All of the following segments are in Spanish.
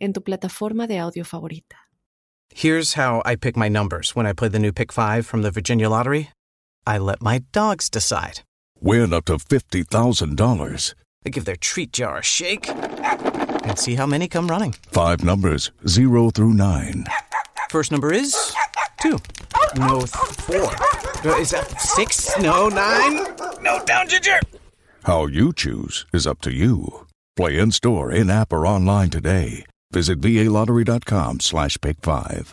en tu plataforma de audio favorita. Here's how I pick my numbers when I play the new Pick 5 from the Virginia Lottery. I let my dogs decide. Win up to $50,000. I give their treat jar a shake and see how many come running. Five numbers, zero through nine. First number is two. No, four. Uh, Is that six? No, nine? No, down, Ginger! How you choose is up to you. Play in store, in app, or online today. Visit VALottery.com slash pick five.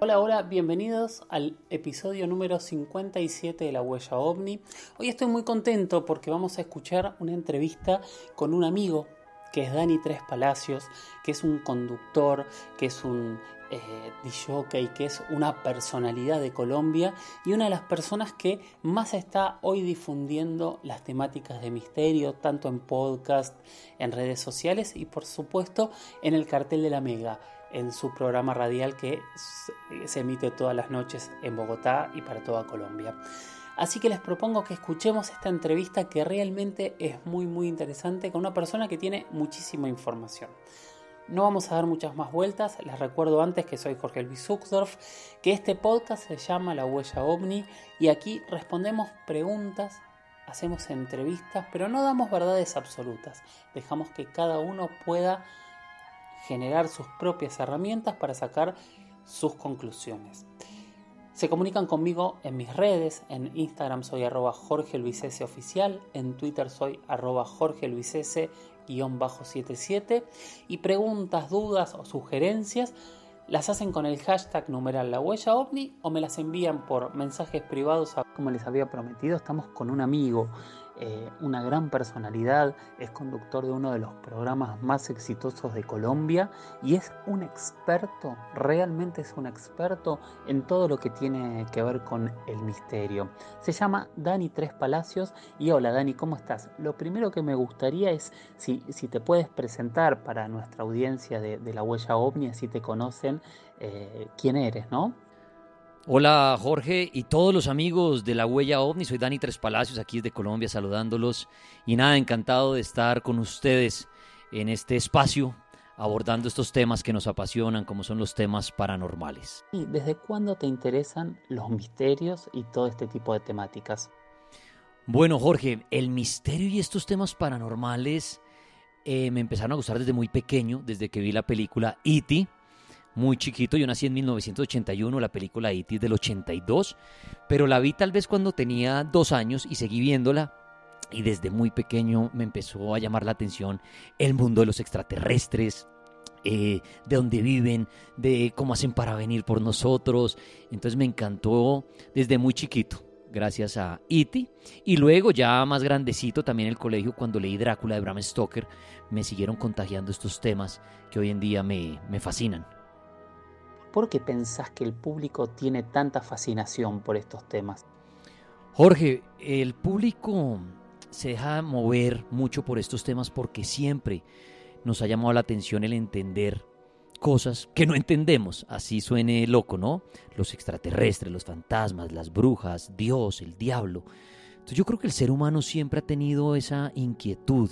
Hola, hola, bienvenidos al episodio número 57 de La Huella OVNI. Hoy estoy muy contento porque vamos a escuchar una entrevista con un amigo que es Dani Tres Palacios, que es un conductor, que es un eh, disjockey, que es una personalidad de Colombia y una de las personas que más está hoy difundiendo las temáticas de misterio, tanto en podcast, en redes sociales y por supuesto en el cartel de la Mega en su programa radial que se emite todas las noches en Bogotá y para toda Colombia. Así que les propongo que escuchemos esta entrevista que realmente es muy muy interesante con una persona que tiene muchísima información. No vamos a dar muchas más vueltas, les recuerdo antes que soy Jorge Luis Zuckdorf, que este podcast se llama La Huella OVNI y aquí respondemos preguntas, hacemos entrevistas, pero no damos verdades absolutas, dejamos que cada uno pueda generar sus propias herramientas para sacar sus conclusiones. Se comunican conmigo en mis redes, en Instagram soy arroba Jorge Luis S. oficial, en Twitter soy arroba Jorge Luis S. guion bajo 77 y preguntas, dudas o sugerencias las hacen con el hashtag numeral la huella ovni o me las envían por mensajes privados. Como les había prometido, estamos con un amigo, eh, una gran personalidad, es conductor de uno de los programas más exitosos de Colombia y es un experto, realmente es un experto en todo lo que tiene que ver con el misterio. Se llama Dani Tres Palacios y hola Dani, ¿cómo estás? Lo primero que me gustaría es si, si te puedes presentar para nuestra audiencia de, la huella ovni, así te conocen eh, quién eres, ¿no? Hola Jorge y todos los amigos de la Huella OVNI, soy Dani Tres Palacios, aquí desde Colombia saludándolos y nada, encantado de estar con ustedes en este espacio abordando estos temas que nos apasionan como son los temas paranormales. ¿Y desde cuándo te interesan los misterios y todo este tipo de temáticas? Bueno Jorge, el misterio y estos temas paranormales eh, me empezaron a gustar desde muy pequeño, desde que vi la película E.T., muy chiquito. Yo nací en 1981, la película E.T. del 82, pero la vi tal vez cuando tenía dos años y seguí viéndola. Y desde muy pequeño me empezó a llamar la atención el mundo de los extraterrestres, eh, de dónde viven, de cómo hacen para venir por nosotros. Entonces me encantó desde muy chiquito, gracias a E.T. Y luego ya más grandecito también en el colegio, cuando leí Drácula de Bram Stoker, me siguieron contagiando estos temas que hoy en día me, me fascinan. ¿Por qué pensás que el público tiene tanta fascinación por estos temas? Jorge, el público se deja mover mucho por estos temas porque siempre nos ha llamado la atención el entender cosas que no entendemos, así suene loco, ¿no? Los extraterrestres, los fantasmas, las brujas, Dios, el diablo. Entonces yo creo que el ser humano siempre ha tenido esa inquietud,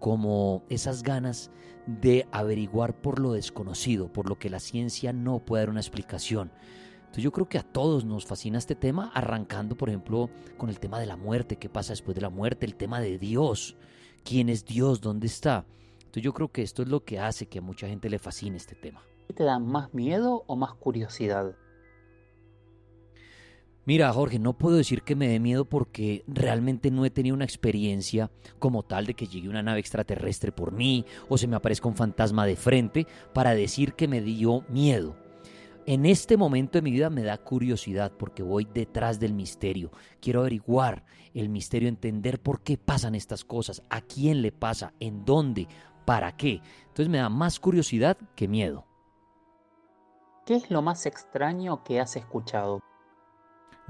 como esas ganas de averiguar por lo desconocido, por lo que la ciencia no puede dar una explicación. Entonces yo creo que a todos nos fascina este tema, arrancando por ejemplo con el tema de la muerte, qué pasa después de la muerte, el tema de Dios, quién es Dios, dónde está. Entonces yo creo que esto es lo que hace que a mucha gente le fascine este tema. ¿Te da más miedo o más curiosidad? Mira, Jorge, no puedo decir que me dé miedo porque realmente no he tenido una experiencia como tal de que llegue una nave extraterrestre por mí o se me aparezca un fantasma de frente para decir que me dio miedo. En este momento de mi vida me da curiosidad porque voy detrás del misterio. Quiero averiguar el misterio, entender por qué pasan estas cosas, a quién le pasa, en dónde, ¿Para qué? Entonces me da más curiosidad que miedo. ¿Qué es lo más extraño que has escuchado?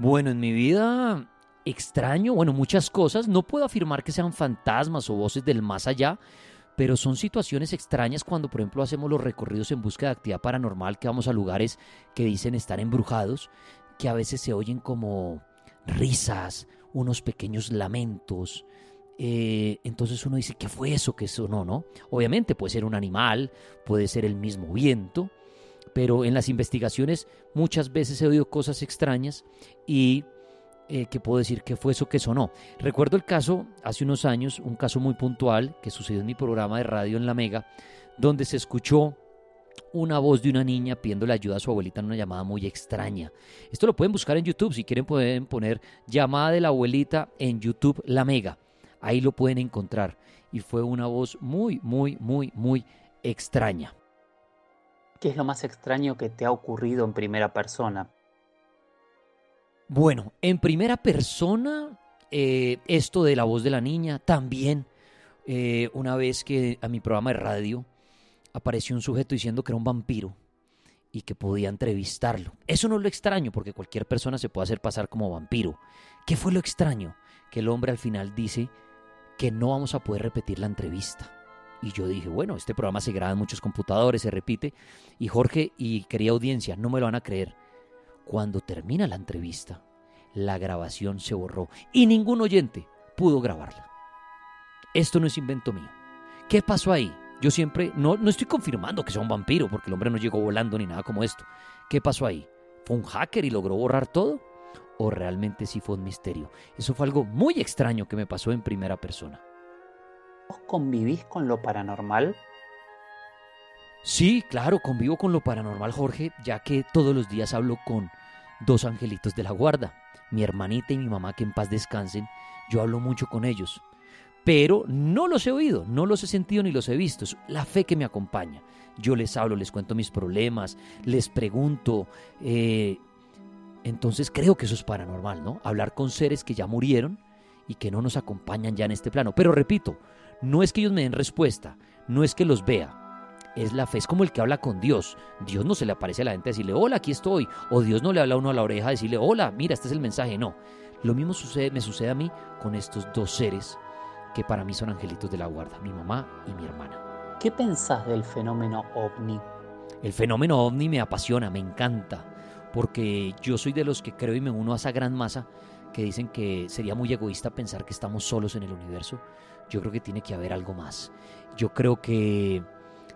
Bueno, en mi vida extraño, bueno, muchas cosas. No puedo afirmar que sean fantasmas o voces del más allá, pero son situaciones extrañas cuando, por ejemplo, hacemos los recorridos en búsqueda de actividad paranormal, que vamos a lugares que dicen estar embrujados, que a veces se oyen como risas, unos pequeños lamentos. Eh, entonces uno dice, ¿qué fue eso? ¿Qué eso? No, no. Obviamente puede ser un animal, puede ser el mismo viento, pero en las investigaciones muchas veces he oído cosas extrañas y eh, que puedo decir que fue eso que sonó. Recuerdo el caso hace unos años, un caso muy puntual que sucedió en mi programa de radio en La Mega, donde se escuchó una voz de una niña pidiéndole ayuda a su abuelita en una llamada muy extraña. Esto lo pueden buscar en YouTube, si quieren pueden poner llamada de la abuelita en YouTube La Mega. Ahí lo pueden encontrar. Y fue una voz muy, muy, muy, muy extraña. ¿Qué es lo más extraño que te ha ocurrido en primera persona? Bueno, en primera persona, eh, esto de la voz de la niña, también eh, una vez que a mi programa de radio apareció un sujeto diciendo que era un vampiro y que podía entrevistarlo. Eso no es lo extraño, porque cualquier persona se puede hacer pasar como vampiro. ¿Qué fue lo extraño? Que el hombre al final dice que no vamos a poder repetir la entrevista. Y yo dije, bueno, este programa se graba en muchos computadores, se repite. Y Jorge y querida audiencia, no me lo van a creer. Cuando termina la entrevista, la grabación se borró y ningún oyente pudo grabarla. Esto no es invento mío. ¿Qué pasó ahí? Yo siempre, no, no estoy confirmando que sea un vampiro, porque el hombre no llegó volando ni nada como esto. ¿Qué pasó ahí? ¿Fue un hacker y logró borrar todo? ¿O realmente sí fue un misterio? Eso fue algo muy extraño que me pasó en primera persona. ¿Vos convivís con lo paranormal? Sí, claro, convivo con lo paranormal, Jorge, ya que todos los días hablo con dos angelitos de la guarda, mi hermanita y mi mamá, que en paz descansen. Yo hablo mucho con ellos pero no los he oído, no los he sentido ni los he visto. Es la fe que me acompaña. Yo les hablo, les cuento mis problemas, les pregunto. Eh, entonces creo que eso es paranormal, ¿no? Hablar con seres que ya murieron y que no nos acompañan ya en este plano. Pero repito, no es que ellos me den respuesta, no es que los vea. Es la fe, es como el que habla con Dios. Dios no se le aparece a la gente a decirle, hola, aquí estoy. O Dios no le habla a uno a la oreja a decirle, hola, mira, este es el mensaje. No. Lo mismo sucede, me sucede a mí con estos dos seres que para mí son angelitos de la guarda, mi mamá y mi hermana. ¿Qué pensás del fenómeno ovni? El fenómeno ovni me apasiona, me encanta, porque yo soy de los que creo y me uno a esa gran masa que dicen que sería muy egoísta pensar que estamos solos en el universo. Yo creo que tiene que haber algo más. Yo creo que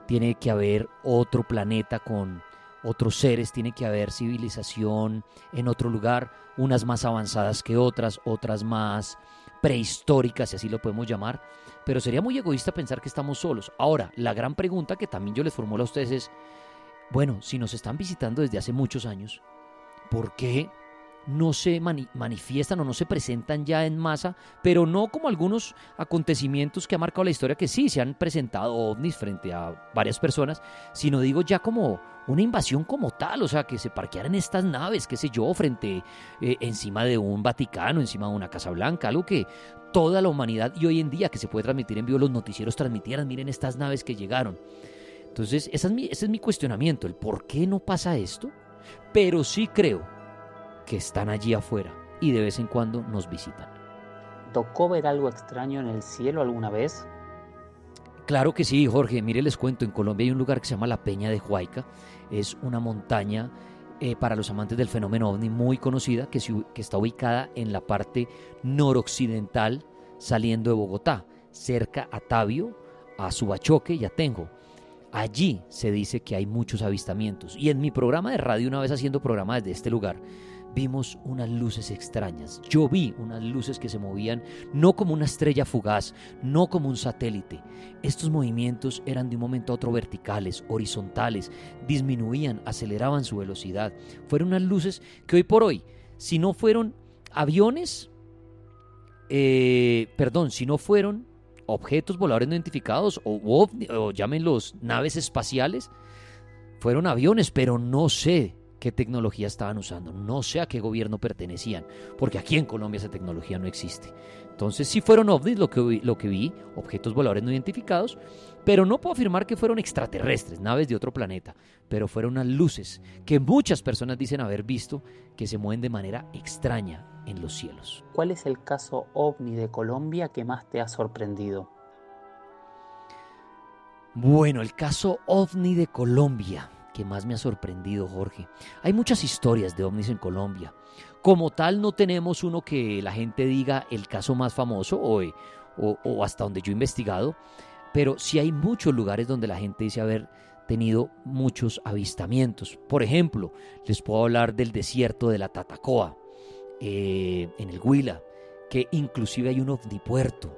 tiene que haber otro planeta con otros seres, tiene que haber civilización en otro lugar, unas más avanzadas que otras, otras más prehistórica, si así lo podemos llamar, pero sería muy egoísta pensar que estamos solos. Ahora, la gran pregunta que también yo les formulo a ustedes es, bueno, si nos están visitando desde hace muchos años, ¿por qué no se manifiestan o no se presentan ya en masa, pero no como algunos acontecimientos que ha marcado la historia que sí se han presentado ovnis frente a varias personas, sino digo ya como una invasión como tal, o sea, que se parquearan estas naves, qué sé yo, frente eh, encima de un Vaticano, encima de una Casa Blanca, algo que toda la humanidad y hoy en día que se puede transmitir en vivo los noticieros transmitieran, miren estas naves que llegaron. Entonces, ese es mi, ese es mi cuestionamiento, el por qué no pasa esto, pero sí creo que están allí afuera y de vez en cuando nos visitan. ¿Tocó ver algo extraño en el cielo alguna vez? Claro que sí, Jorge. Mire, les cuento, en Colombia hay un lugar que se llama la Peña de Huayca. Es una montaña eh, para los amantes del fenómeno ovni muy conocida que, que está ubicada en la parte noroccidental saliendo de Bogotá, cerca a Tabio, a Subachoque y a Tenjo. Allí se dice que hay muchos avistamientos. Y en mi programa de radio, una vez haciendo programas desde este lugar, vimos unas luces extrañas. Yo vi unas luces que se movían no como una estrella fugaz, no como un satélite. Estos movimientos eran de un momento a otro verticales, horizontales, disminuían, aceleraban su velocidad. Fueron unas luces que hoy por hoy, si no fueron aviones, eh, perdón, si no fueron objetos voladores no identificados o, o llámenlos naves espaciales, fueron aviones, pero no sé qué tecnología estaban usando, no sé a qué gobierno pertenecían, porque aquí en Colombia esa tecnología no existe. Entonces sí fueron ovnis lo que, lo que vi, objetos voladores no identificados, pero no puedo afirmar que fueron extraterrestres, naves de otro planeta, pero fueron unas luces que muchas personas dicen haber visto que se mueven de manera extraña en los cielos. ¿Cuál es el caso ovni de Colombia que más te ha sorprendido? Bueno, el caso ovni de Colombia que más me ha sorprendido, Jorge. Hay muchas historias de ovnis en Colombia. Como tal, no tenemos uno que la gente diga el caso más famoso o, o, hasta donde yo he investigado, pero sí hay muchos lugares donde la gente dice haber tenido muchos avistamientos. Por ejemplo, les puedo hablar del desierto de la Tatacoa, eh, en el Huila, que inclusive hay un ovnipuerto,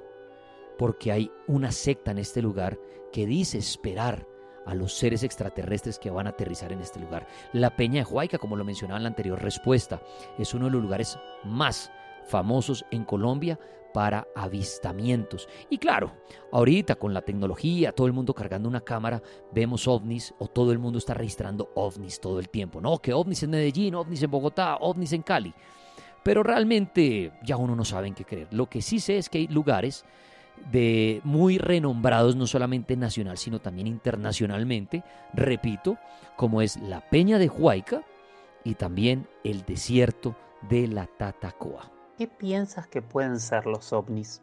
porque hay una secta en este lugar que dice esperar a los seres extraterrestres que van a aterrizar en este lugar. La Peña de Huayca, como lo mencionaba en la anterior respuesta, es uno de los lugares más famosos en Colombia para avistamientos. Y claro, ahorita con la tecnología, todo el mundo cargando una cámara, vemos ovnis o todo el mundo está registrando ovnis todo el tiempo. No, que ovnis en Medellín, ovnis en Bogotá, ovnis en Cali. Pero realmente ya uno no sabe en qué creer. Lo que sí sé es que hay lugares de muy renombrados no solamente nacional sino también internacionalmente, repito, como es la Peña de Huayca y también el desierto de la Tatacoa. ¿Qué piensas que pueden ser los ovnis?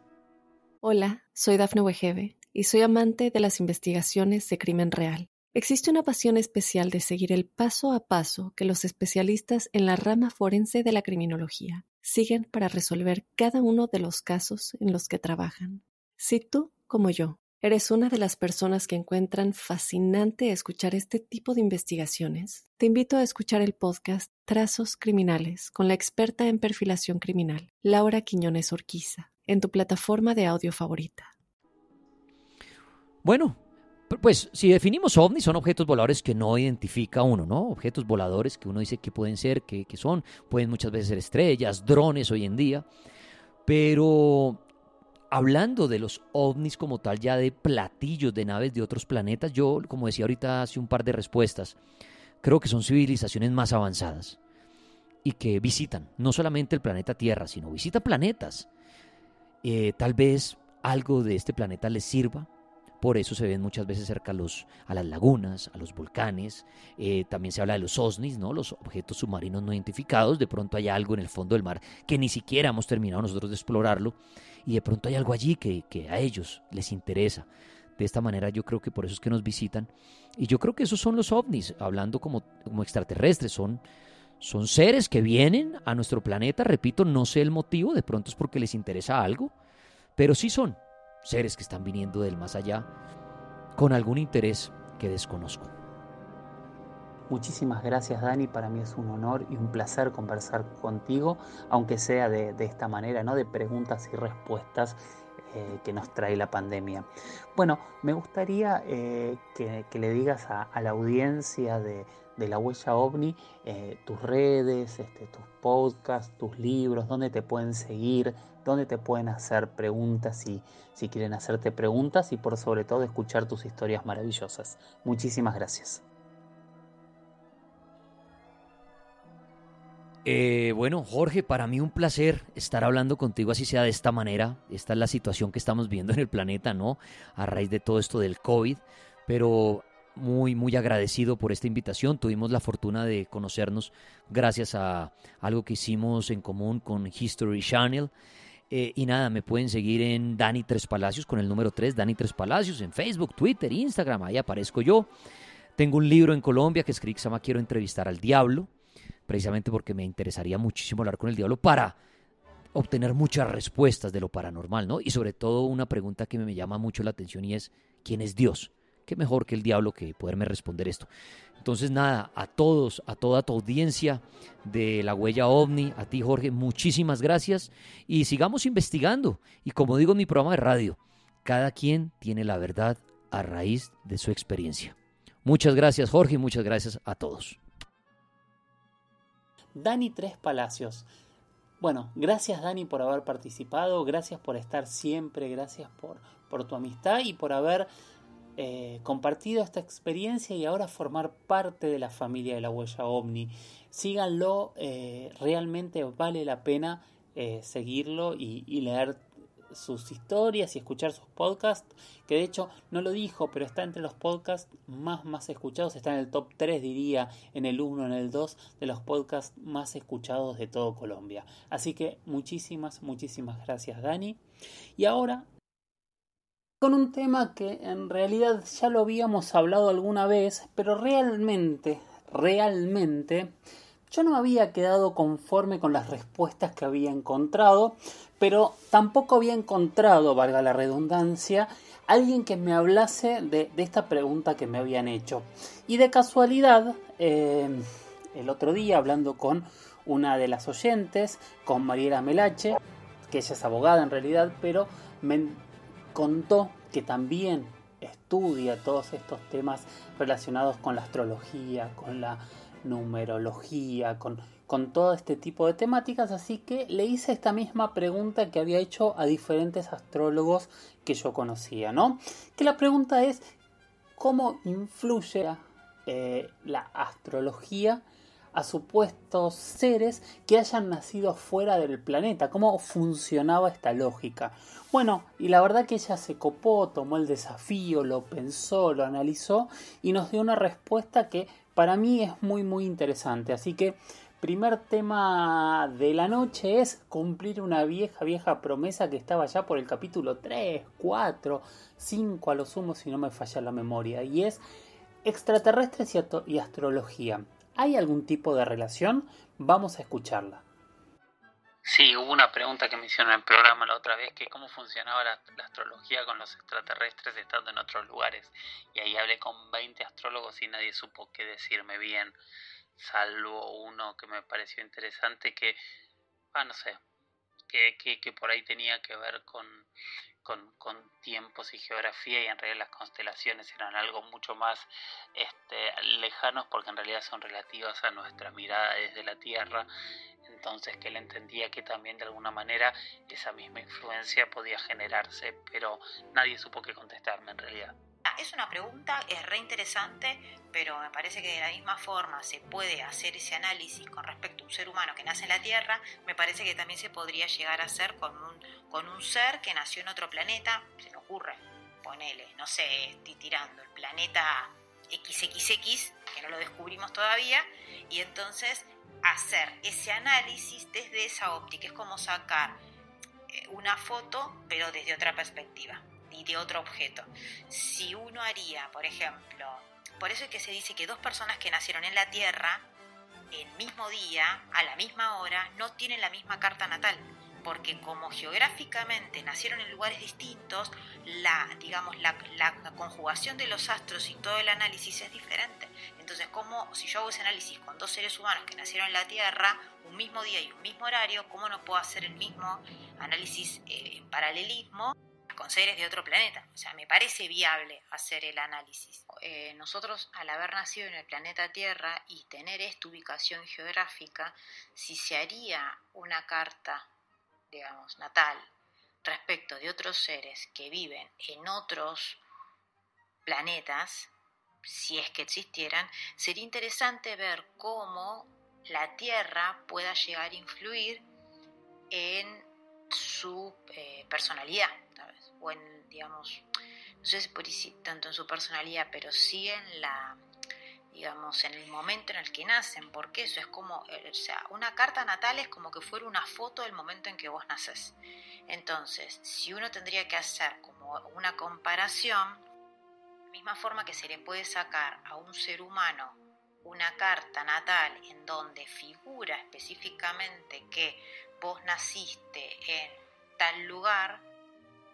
Hola, soy Dafne Wegebe y soy amante de las investigaciones de crimen real. Existe una pasión especial de seguir el paso a paso que los especialistas en la rama forense de la criminología siguen para resolver cada uno de los casos en los que trabajan. Si tú, como yo, eres una de las personas que encuentran fascinante escuchar este tipo de investigaciones, te invito a escuchar el podcast Trazos Criminales con la experta en perfilación criminal, Laura Quiñones Orquiza, en tu plataforma de audio favorita. Bueno, pues si definimos ovnis, son objetos voladores que no identifica uno, ¿no? Objetos voladores que uno dice que pueden ser, que, que son, pueden muchas veces ser estrellas, drones hoy en día, pero hablando de los ovnis como tal, ya de platillos de naves de otros planetas, yo, como decía ahorita hace un par de respuestas, creo que son civilizaciones más avanzadas y que visitan no solamente el planeta Tierra, sino visitan planetas. Eh, tal vez algo de este planeta les sirva por eso se ven muchas veces cerca a, los, a las lagunas, a los volcanes. Eh, también se habla de los OSNIs, ¿no? los objetos submarinos no identificados. De pronto hay algo en el fondo del mar que ni siquiera hemos terminado nosotros de explorarlo. Y de pronto hay algo allí que, que a ellos les interesa. De esta manera yo creo que por eso es que nos visitan. Y yo creo que esos son los ovnis, hablando como, como extraterrestres. Son, son seres que vienen a nuestro planeta. Repito, no sé el motivo, de pronto es porque les interesa algo. Pero sí son seres que están viniendo del más allá con algún interés que desconozco. Muchísimas gracias Dani, para mí es un honor y un placer conversar contigo, aunque sea de, esta manera, ¿no? de preguntas y respuestas eh, que nos trae la pandemia. Bueno, me gustaría eh, que, le digas a, la audiencia de, la huella ovni eh, tus redes, este, tus podcasts, tus libros, dónde te pueden seguir, dónde te pueden hacer preguntas si, si quieren hacerte preguntas y por sobre todo escuchar tus historias maravillosas. Muchísimas gracias. Eh, bueno, Jorge, para mí un placer estar hablando contigo así sea de esta manera. Esta es la situación que estamos viendo en el planeta, ¿no? A raíz de todo esto del COVID. Pero muy, muy agradecido por esta invitación. Tuvimos la fortuna de conocernos gracias a algo que hicimos en común con History Channel. Eh, y nada, me pueden seguir en Dani Tres Palacios con el número 3, Dani Tres Palacios, en Facebook, Twitter, Instagram, ahí aparezco yo. Tengo un libro en Colombia que llama Quiero entrevistar al diablo, precisamente porque me interesaría muchísimo hablar con el diablo para obtener muchas respuestas de lo paranormal, ¿no? Y sobre todo una pregunta que me llama mucho la atención y es, ¿quién es Dios? ¿Qué mejor que el diablo que poderme responder esto? Entonces, nada, a todos, a toda tu audiencia de la huella ovni, a ti Jorge, muchísimas gracias y sigamos investigando. Y como digo en mi programa de radio, cada quien tiene la verdad a raíz de su experiencia. Muchas gracias Jorge y muchas gracias a todos. Dani Tres Palacios. Bueno, gracias Dani por haber participado, gracias por estar siempre, gracias por, por tu amistad y por haber eh, compartido esta experiencia y ahora formar parte de la familia de la huella ovni. Síganlo, eh, realmente vale la pena eh, seguirlo y, y leer sus historias y escuchar sus podcasts, que de hecho no lo dijo, pero está entre los podcasts más, más escuchados, está en el top 3 diría, en el 1, en el 2 de los podcasts más escuchados de todo Colombia. Así que muchísimas, muchísimas gracias Dani. Y ahora con un tema que en realidad ya lo habíamos hablado alguna vez, pero realmente, realmente, yo no había quedado conforme con las respuestas que había encontrado, pero tampoco había encontrado, valga la redundancia, alguien que me hablase de, esta pregunta que me habían hecho. Y de casualidad, eh, el otro día hablando con una de las oyentes, con Mariela Melache, que ella es abogada en realidad, pero me contó que también estudia todos estos temas relacionados con la astrología, con la numerología, con, con todo este tipo de temáticas, así que le hice esta misma pregunta que había hecho a diferentes astrólogos que yo conocía, ¿no? Que la pregunta es, ¿cómo influye eh, la astrología a supuestos seres que hayan nacido fuera del planeta? ¿Cómo funcionaba esta lógica? Bueno, y la verdad que ella se copó, tomó el desafío, lo pensó, lo analizó y nos dio una respuesta que para mí es muy muy interesante. Así que primer tema de la noche es cumplir una vieja vieja promesa que estaba ya por el capítulo 3, 4, 5 a lo sumo si no me falla la memoria y es extraterrestres y, astrología. ¿Hay algún tipo de relación? Vamos a escucharla. Sí, hubo una pregunta que me hicieron en el programa la otra vez, que cómo funcionaba la, astrología con los extraterrestres estando en otros lugares. Y ahí hablé con 20 astrólogos y nadie supo qué decirme bien, salvo uno que me pareció interesante, que, ah, no sé, que, que, que por ahí tenía que ver con, con, con, tiempos y geografía y en realidad las constelaciones eran algo mucho más este, lejanos porque en realidad son relativas a nuestra mirada desde la Tierra. Entonces que él entendía que también de alguna manera esa misma influencia podía generarse, pero nadie supo qué contestarme en realidad. Es una pregunta, es re interesante, pero me parece que de la misma forma se puede hacer ese análisis con respecto a un ser humano que nace en la Tierra, me parece que también se podría llegar a hacer con un, con un ser que nació en otro planeta, se me ocurre, ponele, no sé, estoy tirando el planeta XXX, que no lo descubrimos todavía, y entonces hacer ese análisis desde esa óptica, es como sacar eh, una foto, pero desde otra perspectiva y de otro objeto. Si uno haría, por ejemplo, por eso es que se dice que dos personas que nacieron en la Tierra, el mismo día, a la misma hora, no tienen la misma carta natal porque como geográficamente nacieron en lugares distintos, la, digamos, la, conjugación de los astros y todo el análisis es diferente. Entonces, como si yo hago ese análisis con dos seres humanos que nacieron en la Tierra, un mismo día y un mismo horario, ¿cómo no puedo hacer el mismo análisis eh, en paralelismo? con seres de otro planeta. O sea, me parece viable hacer el análisis. Eh, nosotros, al haber nacido en el planeta Tierra y tener esta ubicación geográfica, si se haría una carta, digamos, natal, respecto de otros seres que viven en otros planetas, si es que existieran, sería interesante ver cómo la Tierra pueda llegar a influir en su eh, personalidad, o en, digamos, no sé si tanto en su personalidad, pero sí en la, digamos, en el momento en el que nacen, porque eso es como, eh, o sea, una carta natal es como que fuera una foto del momento en que vos naces. Entonces, si uno tendría que hacer como una comparación, misma forma que se le puede sacar a un ser humano una carta natal en donde figura específicamente que vos naciste en tal lugar,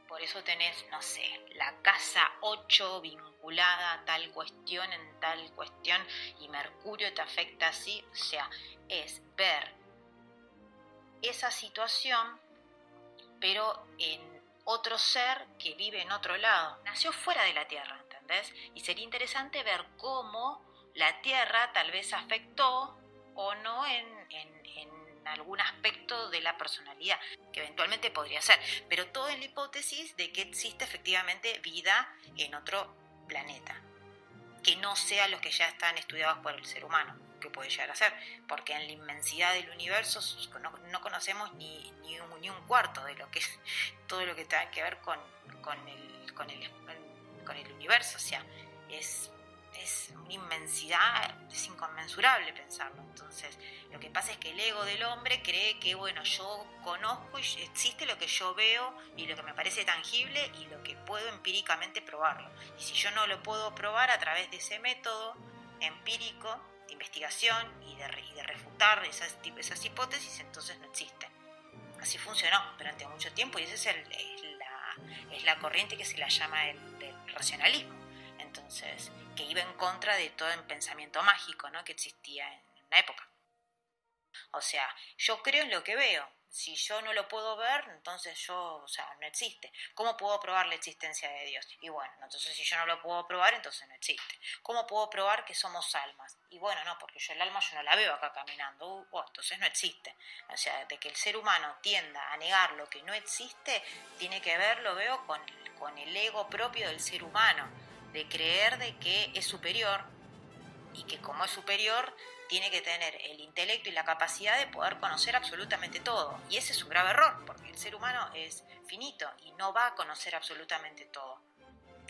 por eso tenés, no sé, la casa 8 vinculada a tal cuestión en tal cuestión y Mercurio te afecta así, o sea, es ver esa situación, pero en otro ser que vive en otro lado. Nació fuera de la Tierra, Y sería interesante ver cómo la Tierra tal vez afectó o no en, algún aspecto de la personalidad, que eventualmente podría ser, pero todo en la hipótesis de que existe efectivamente vida en otro planeta, que no sea los que ya están estudiados por el ser humano, que puede llegar a ser, porque en la inmensidad del universo no, conocemos ni, ni, un, ni, un, cuarto de lo que es todo lo que tiene que ver con, con, con, el, con el universo, o sea, es es una inmensidad, es inconmensurable pensarlo. Entonces, lo que pasa es que el ego del hombre cree que, bueno, yo conozco y existe lo que yo veo y lo que me parece tangible y lo que puedo empíricamente probarlo. Y si yo no lo puedo probar a través de ese método empírico de investigación y de, de refutar esas, esas hipótesis, entonces no existe. Así funcionó durante mucho tiempo y esa es, el, la, es la corriente que se la llama el racionalismo. Entonces, que iba en contra de todo el pensamiento mágico ¿no? que existía en la época. O sea, yo creo en lo que veo. Si yo no lo puedo ver, entonces yo, o sea, no existe. ¿Cómo puedo probar la existencia de Dios? Y bueno, entonces si yo no lo puedo probar, entonces no existe. ¿Cómo puedo probar que somos almas? Y bueno, no, porque yo el alma yo no la veo acá caminando, uh, oh, entonces no existe. O sea, de que el ser humano tienda a negar lo que no existe, tiene que ver, lo veo, con, con el ego propio del ser humano de creer de que es superior y que como es superior tiene que tener el intelecto y la capacidad de poder conocer absolutamente todo. Y ese es un grave error, porque el ser humano es finito y no va a conocer absolutamente todo.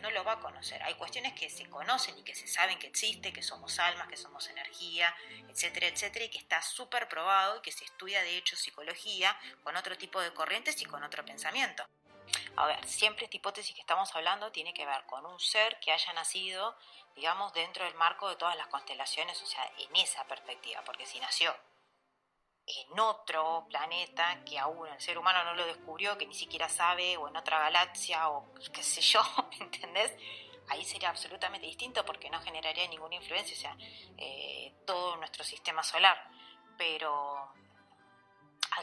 No lo va a conocer. Hay cuestiones que se conocen y que se saben que existe, que somos almas, que somos energía, etcétera, etcétera, y que está súper probado y que se estudia de hecho psicología con otro tipo de corrientes y con otro pensamiento. A ver, siempre esta hipótesis que estamos hablando tiene que ver con un ser que haya nacido, digamos, dentro del marco de todas las constelaciones, o sea, en esa perspectiva, porque si nació en otro planeta que aún el ser humano no lo descubrió, que ni siquiera sabe, o en otra galaxia, o qué sé yo, ¿me entendés? Ahí sería absolutamente distinto porque no generaría ninguna influencia, o sea, eh, todo nuestro sistema solar. Pero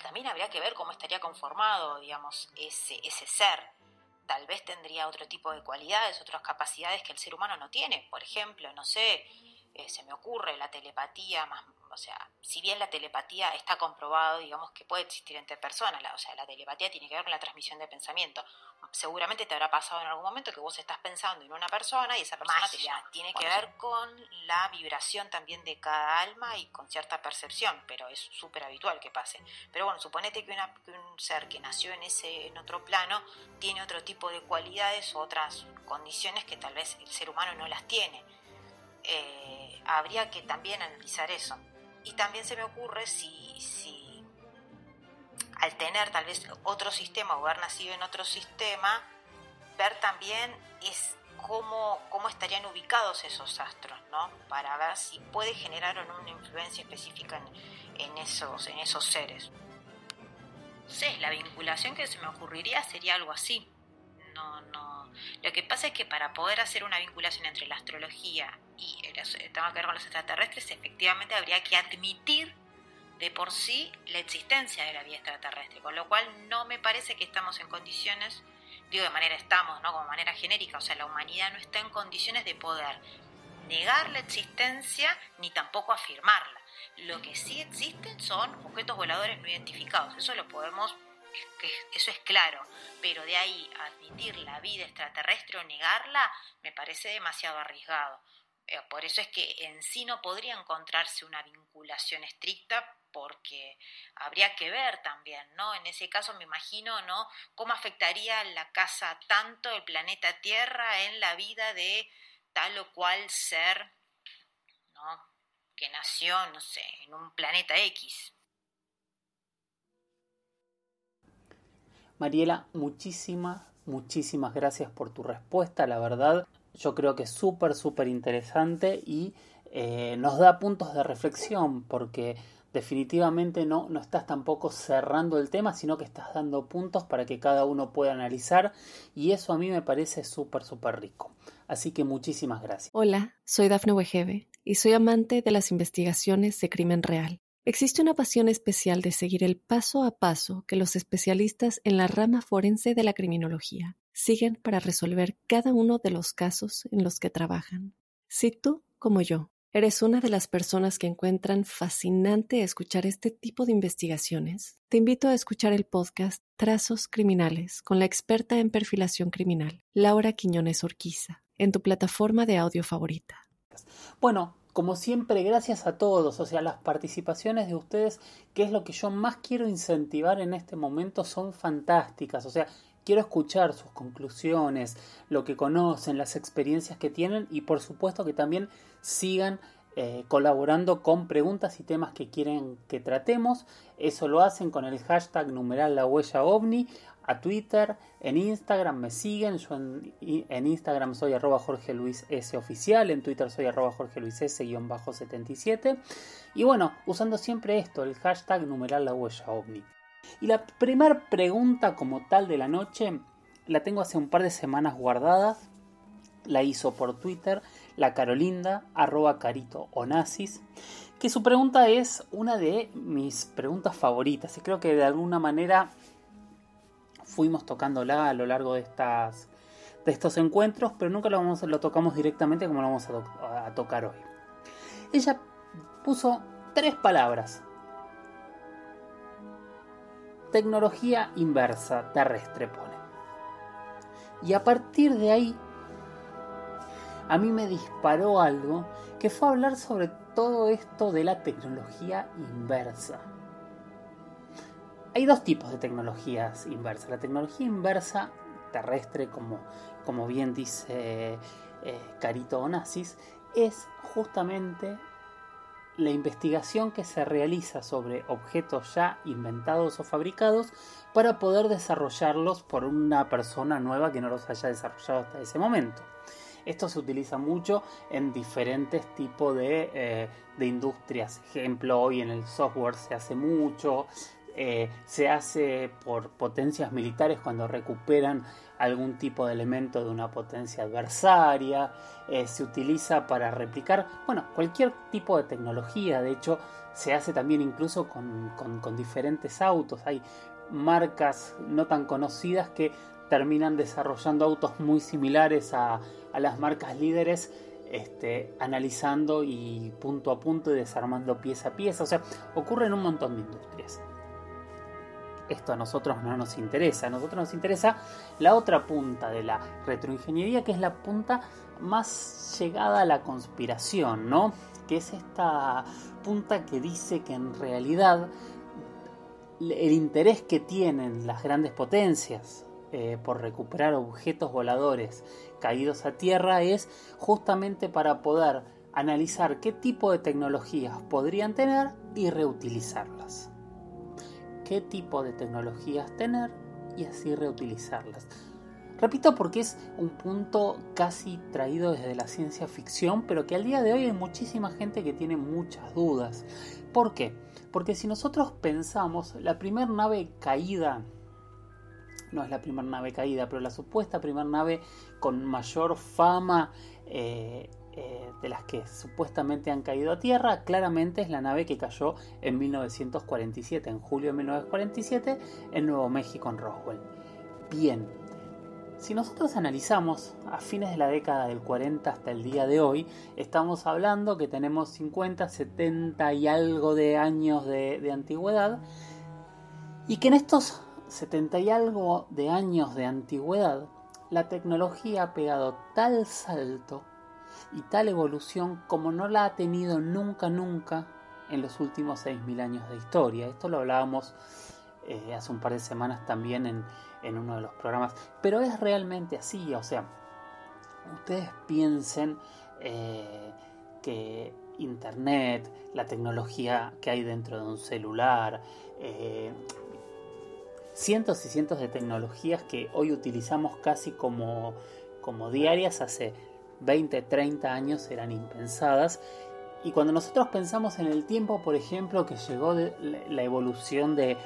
También habría que ver cómo estaría conformado, digamos, ese, ese ser. Tal vez tendría otro tipo de cualidades, otras capacidades que el ser humano no tiene. Por ejemplo, no sé, eh, se me ocurre la telepatía más o sea, si bien la telepatía está comprobado, digamos, que puede existir entre personas, la, o sea, la telepatía tiene que ver con la transmisión de pensamiento. Seguramente te habrá pasado en algún momento que vos estás pensando en una persona y esa persona te tiene que ver con la vibración también de cada alma y con cierta percepción, pero es súper habitual que pase. Pero bueno, suponete que, un ser que nació en ese en otro plano tiene otro tipo de cualidades o otras condiciones que tal vez el ser humano no las tiene. Eh, habría que también analizar eso. Y también se me ocurre si, si al tener tal vez otro sistema o haber nacido en otro sistema, ver también es cómo, cómo estarían ubicados esos astros, ¿no? Para ver si puede generar una influencia específica en, en, esos, en esos seres. sé, la vinculación que se me ocurriría sería algo así. No, no. Lo que pasa es que para poder hacer una vinculación entre la astrología y el tema que ver con los extraterrestres, efectivamente habría que admitir de por sí la existencia de la vida extraterrestre, con lo cual no me parece que estamos en condiciones, digo de manera estamos, ¿no? Como manera genérica, o sea, la humanidad no está en condiciones de poder negar la existencia ni tampoco afirmarla. Lo que sí existen son objetos voladores no identificados, eso lo podemos eso es claro, pero de ahí admitir la vida extraterrestre o negarla me parece demasiado arriesgado. Eh, por eso es que en sí no podría encontrarse una vinculación estricta porque habría que ver también, ¿no? En ese caso me imagino, ¿no? Cómo afectaría la casa tanto el planeta Tierra en la vida de tal o cual ser, ¿no? Que nació, no sé, en un planeta X. Mariela, muchísimas, muchísimas gracias por tu respuesta, la verdad yo creo que es súper, súper interesante y eh, nos da puntos de reflexión porque definitivamente no, no estás tampoco cerrando el tema, sino que estás dando puntos para que cada uno pueda analizar y eso a mí me parece súper, súper rico. Así que muchísimas gracias. Hola, soy Dafne Wegebe y soy amante de las investigaciones de crimen real. Existe una pasión especial de seguir el paso a paso que los especialistas en la rama forense de la criminología siguen para resolver cada uno de los casos en los que trabajan. Si tú, como yo, eres una de las personas que encuentran fascinante escuchar este tipo de investigaciones, te invito a escuchar el podcast Trazos Criminales con la experta en perfilación criminal, Laura Quiñones Orquiza. en tu plataforma de audio favorita. Bueno, como siempre, gracias a todos, o sea, las participaciones de ustedes, que es lo que yo más quiero incentivar en este momento, son fantásticas, o sea, quiero escuchar sus conclusiones, lo que conocen, las experiencias que tienen y por supuesto que también sigan eh, colaborando con preguntas y temas que quieren que tratemos. Eso lo hacen con el hashtag numeral la huella ovni a Twitter, en Instagram me siguen, yo en, Instagram soy arroba Jorge Luis S oficial, en Twitter soy arroba Jorge Luis S 77 y bueno, usando siempre esto, el hashtag numeral la huella ovni. Y la primera pregunta como tal de la noche la tengo hace un par de semanas guardada, la hizo por Twitter la Carolinda, arroba carito que su pregunta es una de mis preguntas favoritas y creo que de alguna manera fuimos tocándola a lo largo de estas de estos encuentros, pero nunca lo tocamos directamente como lo vamos a, tocar hoy. Ella puso tres palabras. Tecnología inversa terrestre pone. Y a partir de ahí, a mí me disparó algo que fue hablar sobre todo esto de la tecnología inversa. Hay dos tipos de tecnologías inversas. La tecnología inversa terrestre, como, como bien dice eh, Carito Onassis, es justamente la investigación que se realiza sobre objetos ya inventados o fabricados para poder desarrollarlos por una persona nueva que no los haya desarrollado hasta ese momento. Esto se utiliza mucho en diferentes tipos de, eh, de industrias. Ejemplo, hoy en el software se hace mucho, eh, se hace por potencias militares cuando recuperan algún tipo de elemento de una potencia adversaria, eh, se utiliza para replicar, bueno, cualquier tipo de tecnología, de hecho se hace también incluso con, diferentes autos, hay marcas no tan conocidas que terminan desarrollando autos muy similares a, a las marcas líderes este, analizando y punto a punto y desarmando pieza a pieza. O sea, ocurre en un montón de industrias esto a nosotros no nos interesa. A nosotros nos interesa la otra punta de la retroingeniería, que es la punta más llegada a la conspiración, ¿no? Que es esta punta que dice que en realidad el interés que tienen las grandes potencias eh, por recuperar objetos voladores caídos a tierra es justamente para poder analizar qué tipo de tecnologías podrían tener y reutilizarlas qué tipo de tecnologías tener y así reutilizarlas. Repito porque es un punto casi traído desde la ciencia ficción, pero que al día de hoy hay muchísima gente que tiene muchas dudas. ¿Por qué? Porque si nosotros pensamos, la primera nave caída, no es la primera nave caída, pero la supuesta primera nave con mayor fama eh, eh, de las que supuestamente han caído a tierra, claramente es la nave que cayó en 1947, en julio de 1947, en Nuevo México, en Roswell. Bien, si nosotros analizamos a fines de la década del 40 hasta el día de hoy, estamos hablando que tenemos 50, 70 y algo de años de, de antigüedad, y que en estos 70 y algo de años de antigüedad, la tecnología ha pegado tal salto y tal evolución como no la ha tenido nunca, nunca en los últimos 6.000 años de historia. Esto lo hablábamos eh, hace un par de semanas también en, uno de los programas, pero es realmente así, o sea, ustedes piensen eh, que Internet, la tecnología que hay dentro de un celular, eh, cientos y cientos de tecnologías que hoy utilizamos casi como, como diarias hace 20, 30 años eran impensadas. Y cuando nosotros pensamos en el tiempo, por ejemplo, que llegó la evolución de,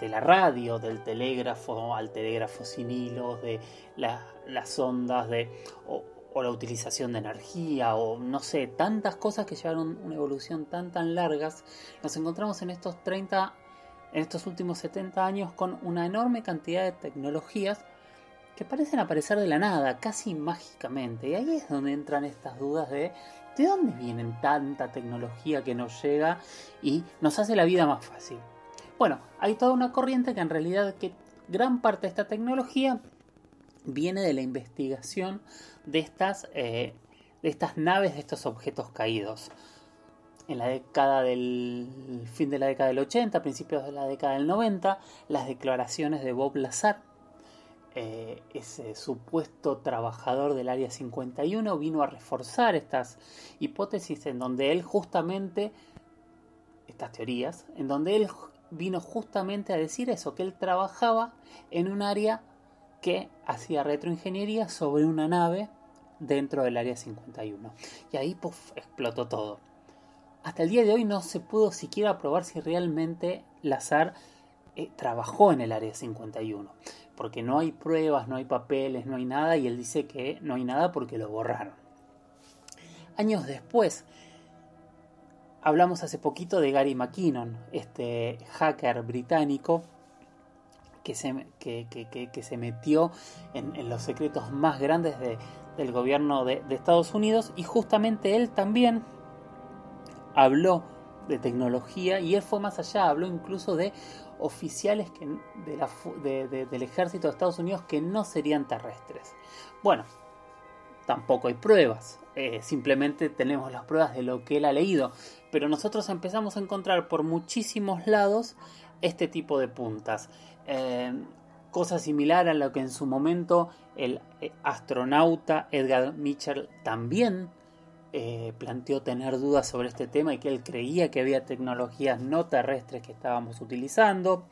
la radio, del telégrafo al telégrafo sin hilos, de las ondas, de, o, la utilización de energía, o no sé, tantas cosas que llevaron una evolución tan tan largas, nos encontramos en estos 30, en estos últimos 70 años con una enorme cantidad de tecnologías que parecen aparecer de la nada, casi mágicamente. Y ahí es donde entran estas dudas de ¿de dónde vienen tanta tecnología que nos llega y nos hace la vida más fácil? Bueno, hay toda una corriente que en realidad que gran parte de esta tecnología viene de la investigación de estas, eh, de estas naves, de estos objetos caídos. En la década del fin de la década del 80, principios de la década del 90, las declaraciones de Bob Lazar, eh, ese supuesto trabajador del Área 51, vino a reforzar estas hipótesis en donde él justamente, estas teorías, en donde él vino justamente a decir eso, que él trabajaba en un área que hacía retroingeniería sobre una nave dentro del área 51. Y ahí explotó todo. Hasta el día de hoy no se pudo siquiera probar si realmente Lazar eh, trabajó en el área 51. Porque no hay pruebas, no hay papeles, no hay nada. Y él dice que no hay nada porque lo borraron. Años después, hablamos hace poquito de Gary McKinnon, este hacker británico que se, que, se metió en, los secretos más grandes del gobierno de, Estados Unidos y justamente él también habló de tecnología y él fue más allá, habló incluso de oficiales que, del ejército de Estados Unidos que no serían terrestres. Bueno, tampoco hay pruebas, eh, simplemente tenemos las pruebas de lo que él ha leído, pero nosotros empezamos a encontrar por muchísimos lados este tipo de puntas. Eh, cosa similar a lo que en su momento el eh, astronauta Edgar Mitchell también eh, planteó tener dudas sobre este tema y que él creía que había tecnologías no terrestres que estábamos utilizando.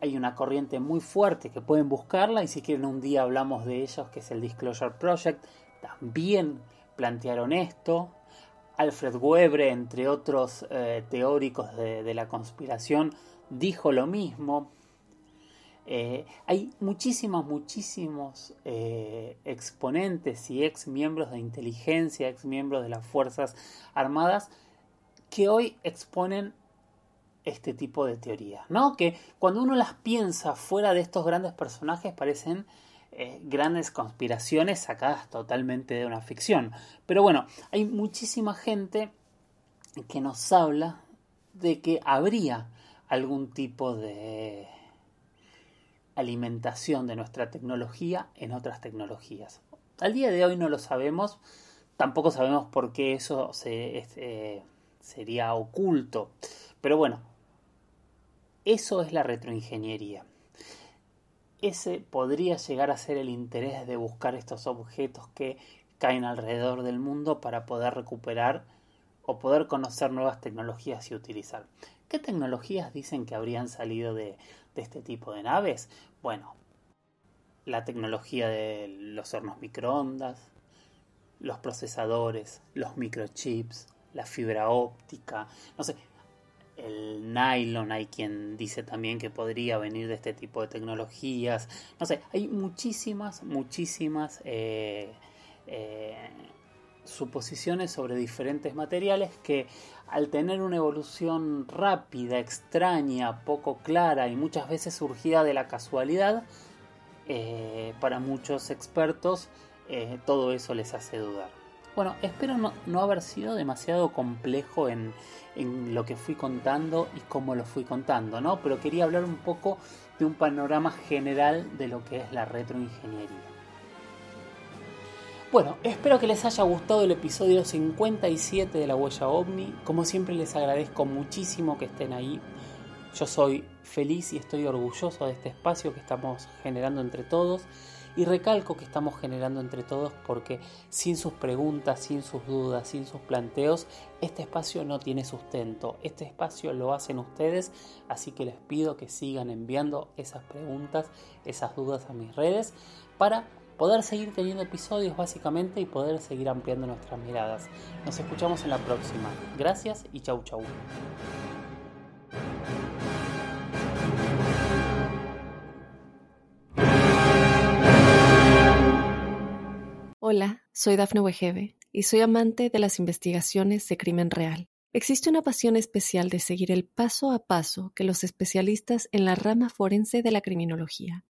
hay una corriente muy fuerte que pueden buscarla y si quieren un día hablamos de ellos, que es el Disclosure Project. También plantearon esto. Alfred Webre, entre otros teóricos de la conspiración, dijo lo mismo. Eh, hay muchísimos, muchísimos eh, exponentes y ex miembros de inteligencia, ex miembros de las Fuerzas Armadas que hoy exponen este tipo de teorías, ¿no? Que cuando uno las piensa fuera de estos grandes personajes parecen eh, grandes conspiraciones sacadas totalmente de una ficción. Pero bueno, hay muchísima gente que nos habla de que habría algún tipo de alimentación de nuestra tecnología en otras tecnologías. Al día de hoy no lo sabemos, tampoco sabemos por qué eso se, eh, sería oculto, pero bueno, eso es la retroingeniería. Ese podría llegar a ser el interés de buscar estos objetos que caen alrededor del mundo para poder recuperar o poder conocer nuevas tecnologías y utilizar. ¿Qué tecnologías dicen que habrían salido de, este tipo de naves? Bueno, la tecnología de los hornos microondas, los procesadores, los microchips, la fibra óptica, no sé, el nylon, hay quien dice también que podría venir de este tipo de tecnologías, no sé, hay muchísimas, muchísimas eh, eh, suposiciones sobre diferentes materiales que al tener una evolución rápida, extraña, poco clara y muchas veces surgida de la casualidad, eh, para muchos expertos eh, todo eso les hace dudar. Bueno, espero no, haber sido demasiado complejo en, en, lo que fui contando y cómo lo fui contando, ¿no? Pero quería hablar un poco de un panorama general de lo que es la retroingeniería. Bueno, espero que les haya gustado el episodio 57 de La Huella OVNI. Como siempre les agradezco muchísimo que estén ahí. Yo soy feliz y estoy orgulloso de este espacio que estamos generando entre todos. Y recalco que estamos generando entre todos porque sin sus preguntas, sin sus dudas, sin sus planteos, este espacio no tiene sustento. Este espacio lo hacen ustedes, así que les pido que sigan enviando esas preguntas, esas dudas a mis redes para poder seguir teniendo episodios básicamente y poder seguir ampliando nuestras miradas. Nos escuchamos en la próxima. Gracias y chau chau. Hola, soy Dafne Wegebe y soy amante de las investigaciones de crimen real. Existe una pasión especial de seguir el paso a paso que los especialistas en la rama forense de la criminología